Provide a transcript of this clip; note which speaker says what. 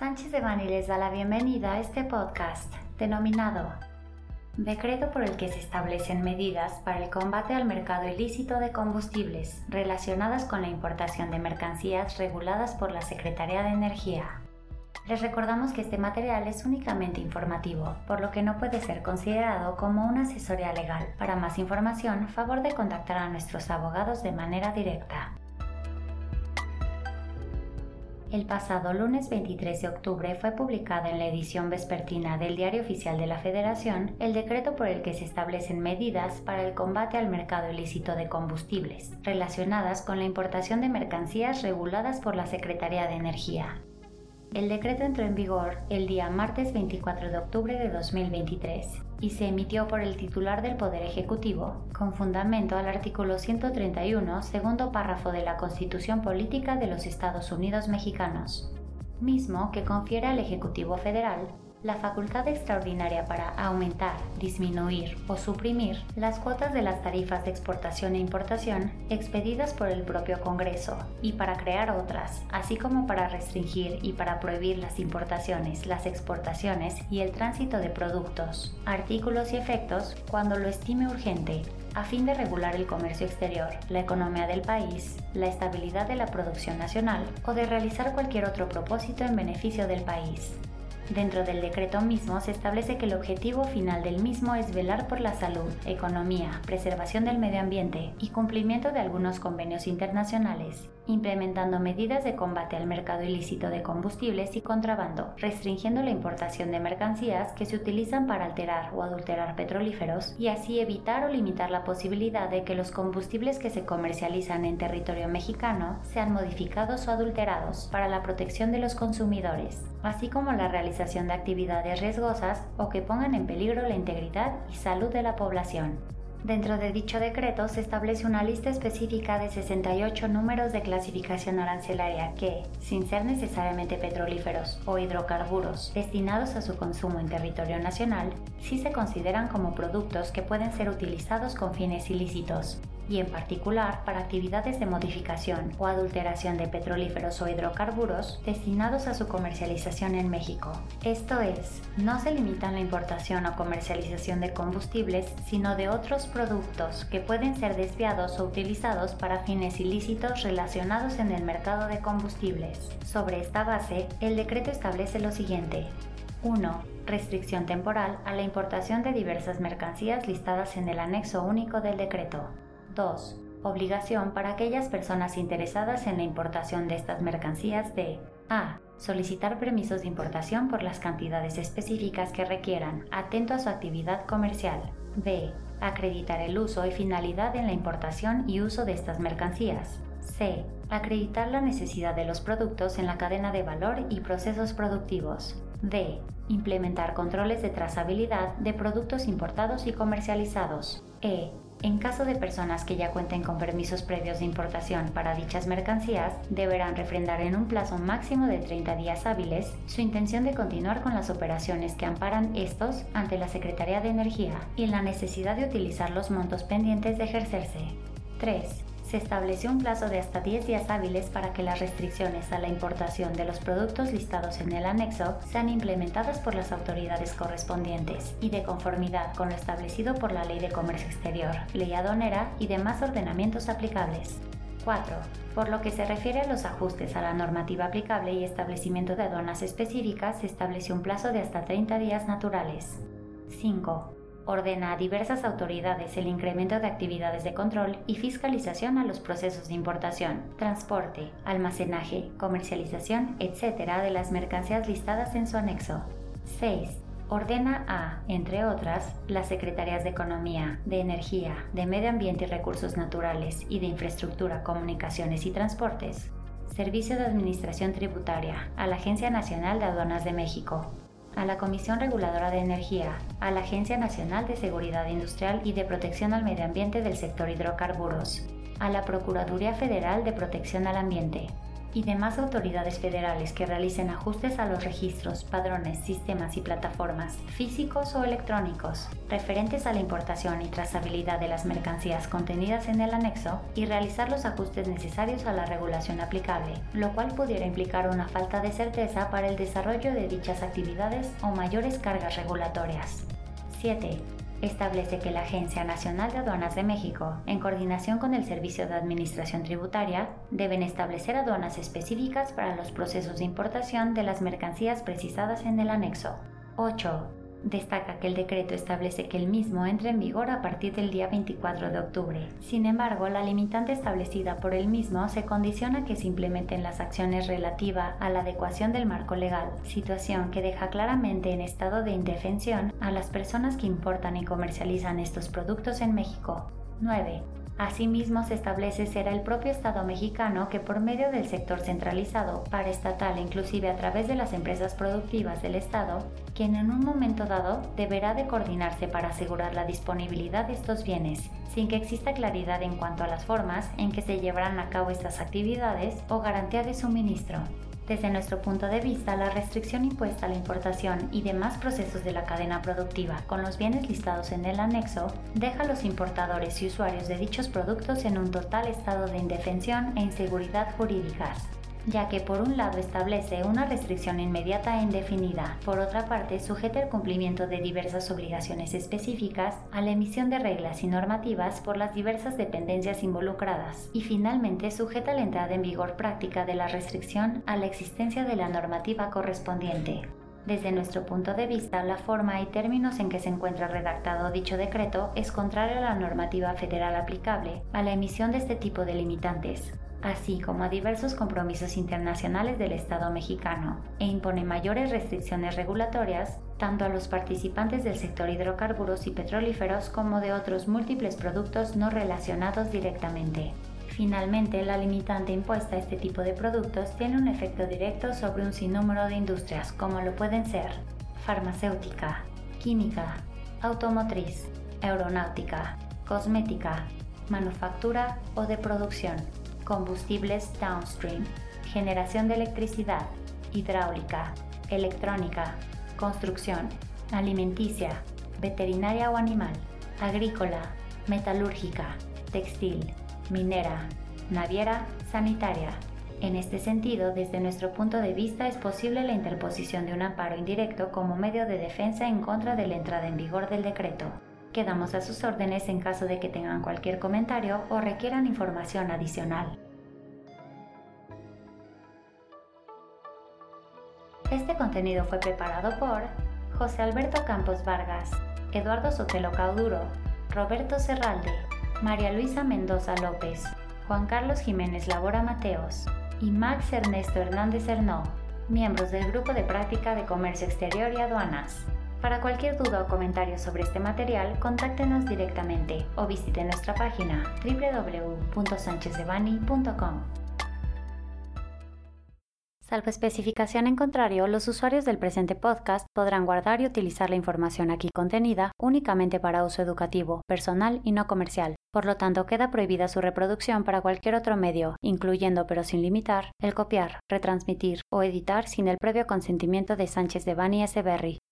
Speaker 1: Sánchez de Bani les da la bienvenida a este podcast denominado Decreto por el que se establecen medidas para el combate al mercado ilícito de combustibles relacionadas con la importación de mercancías reguladas por la Secretaría de Energía. Les recordamos que este material es únicamente informativo, por lo que no puede ser considerado como una asesoría legal. Para más información, favor de contactar a nuestros abogados de manera directa. El pasado lunes 23 de octubre fue publicada en la edición vespertina del Diario Oficial de la Federación el decreto por el que se establecen medidas para el combate al mercado ilícito de combustibles, relacionadas con la importación de mercancías reguladas por la Secretaría de Energía. El decreto entró en vigor el día martes 24 de octubre de 2023 y se emitió por el titular del Poder Ejecutivo, con fundamento al artículo 131, segundo párrafo de la Constitución Política de los Estados Unidos Mexicanos, mismo que confiere al Ejecutivo Federal la facultad extraordinaria para aumentar, disminuir o suprimir las cuotas de las tarifas de exportación e importación expedidas por el propio Congreso y para crear otras, así como para restringir y para prohibir las importaciones, las exportaciones y el tránsito de productos, artículos y efectos cuando lo estime urgente a fin de regular el comercio exterior, la economía del país, la estabilidad de la producción nacional o de realizar cualquier otro propósito en beneficio del país. Dentro del decreto mismo se establece que el objetivo final del mismo es velar por la salud, economía, preservación del medio ambiente y cumplimiento de algunos convenios internacionales, implementando medidas de combate al mercado ilícito de combustibles y contrabando, restringiendo la importación de mercancías que se utilizan para alterar o adulterar petrolíferos y así evitar o limitar la posibilidad de que los combustibles que se comercializan en territorio mexicano sean modificados o adulterados para la protección de los consumidores, así como la realización de actividades riesgosas o que pongan en peligro la integridad y salud de la población. Dentro de dicho decreto se establece una lista específica de 68 números de clasificación arancelaria que, sin ser necesariamente petrolíferos o hidrocarburos destinados a su consumo en territorio nacional, sí se consideran como productos que pueden ser utilizados con fines ilícitos, y en particular para actividades de modificación o adulteración de petrolíferos o hidrocarburos destinados a su comercialización en México. Esto es, no se limitan la importación o comercialización de combustibles, sino de otros productos que pueden ser desviados o utilizados para fines ilícitos relacionados en el mercado de combustibles. Sobre esta base, el decreto establece lo siguiente. 1. Restricción temporal a la importación de diversas mercancías listadas en el anexo único del decreto. 2. Obligación para aquellas personas interesadas en la importación de estas mercancías de a. Solicitar permisos de importación por las cantidades específicas que requieran, atento a su actividad comercial. b. Acreditar el uso y finalidad en la importación y uso de estas mercancías. c. Acreditar la necesidad de los productos en la cadena de valor y procesos productivos. d. Implementar controles de trazabilidad de productos importados y comercializados. e en caso de personas que ya cuenten con permisos previos de importación para dichas mercancías, deberán refrendar en un plazo máximo de 30 días hábiles su intención de continuar con las operaciones que amparan estos ante la Secretaría de Energía y la necesidad de utilizar los montos pendientes de ejercerse. 3 se estableció un plazo de hasta 10 días hábiles para que las restricciones a la importación de los productos listados en el anexo sean implementadas por las autoridades correspondientes y de conformidad con lo establecido por la Ley de Comercio Exterior, Ley Adonera y demás ordenamientos aplicables. 4. Por lo que se refiere a los ajustes a la normativa aplicable y establecimiento de aduanas específicas, se estableció un plazo de hasta 30 días naturales. 5 ordena a diversas autoridades el incremento de actividades de control y fiscalización a los procesos de importación, transporte, almacenaje, comercialización, etc. de las mercancías listadas en su anexo. 6. Ordena a, entre otras, las Secretarías de Economía, de Energía, de Medio Ambiente y Recursos Naturales y de Infraestructura, Comunicaciones y Transportes, Servicio de Administración Tributaria, a la Agencia Nacional de Aduanas de México, a la Comisión Reguladora de Energía, a la Agencia Nacional de Seguridad Industrial y de Protección al Medio Ambiente del sector hidrocarburos, a la Procuraduría Federal de Protección al Ambiente, y demás autoridades federales que realicen ajustes a los registros, padrones, sistemas y plataformas, físicos o electrónicos, referentes a la importación y trazabilidad de las mercancías contenidas en el anexo y realizar los ajustes necesarios a la regulación aplicable, lo cual pudiera implicar una falta de certeza para el desarrollo de dichas actividades o mayores cargas regulatorias. 7 establece que la Agencia Nacional de Aduanas de México, en coordinación con el Servicio de Administración Tributaria, deben establecer aduanas específicas para los procesos de importación de las mercancías precisadas en el anexo. 8. Destaca que el decreto establece que el mismo entre en vigor a partir del día 24 de octubre. Sin embargo, la limitante establecida por el mismo se condiciona que se implementen las acciones relativa a la adecuación del marco legal, situación que deja claramente en estado de indefensión a las personas que importan y comercializan estos productos en México. 9. Asimismo, se establece será el propio Estado mexicano que por medio del sector centralizado, paraestatal e inclusive a través de las empresas productivas del Estado, quien en un momento dado deberá de coordinarse para asegurar la disponibilidad de estos bienes, sin que exista claridad en cuanto a las formas en que se llevarán a cabo estas actividades o garantía de suministro. Desde nuestro punto de vista, la restricción impuesta a la importación y demás procesos de la cadena productiva con los bienes listados en el anexo deja a los importadores y usuarios de dichos productos en un total estado de indefensión e inseguridad jurídicas ya que por un lado establece una restricción inmediata e indefinida, por otra parte sujeta el cumplimiento de diversas obligaciones específicas a la emisión de reglas y normativas por las diversas dependencias involucradas, y finalmente sujeta la entrada en vigor práctica de la restricción a la existencia de la normativa correspondiente. Desde nuestro punto de vista, la forma y términos en que se encuentra redactado dicho decreto es contrario a la normativa federal aplicable a la emisión de este tipo de limitantes, así como a diversos compromisos internacionales del Estado mexicano, e impone mayores restricciones regulatorias tanto a los participantes del sector hidrocarburos y petrolíferos como de otros múltiples productos no relacionados directamente. Finalmente, la limitante impuesta a este tipo de productos tiene un efecto directo sobre un sinnúmero de industrias, como lo pueden ser farmacéutica, química, automotriz, aeronáutica, cosmética, manufactura o de producción, combustibles downstream, generación de electricidad, hidráulica, electrónica, construcción, alimenticia, veterinaria o animal, agrícola, metalúrgica, textil, minera, naviera, sanitaria. En este sentido, desde nuestro punto de vista, es posible la interposición de un amparo indirecto como medio de defensa en contra de la entrada en vigor del decreto. Quedamos a sus órdenes en caso de que tengan cualquier comentario o requieran información adicional. Este contenido fue preparado por José Alberto Campos Vargas, Eduardo Sotelo Cauduro, Roberto Serralde, María Luisa Mendoza López, Juan Carlos Jiménez Labora Mateos y Max Ernesto Hernández Hernó, miembros del Grupo de Práctica de Comercio Exterior y Aduanas. Para cualquier duda o comentario sobre este material, contáctenos directamente o visite nuestra página www.sanchezdevani.com. Salvo especificación en contrario, los usuarios del presente podcast podrán guardar y utilizar la información aquí contenida únicamente para uso educativo, personal y no comercial. Por lo tanto, queda prohibida su reproducción para cualquier otro medio, incluyendo pero sin limitar, el copiar, retransmitir o editar sin el previo consentimiento de Sánchez de Bani S. Berry,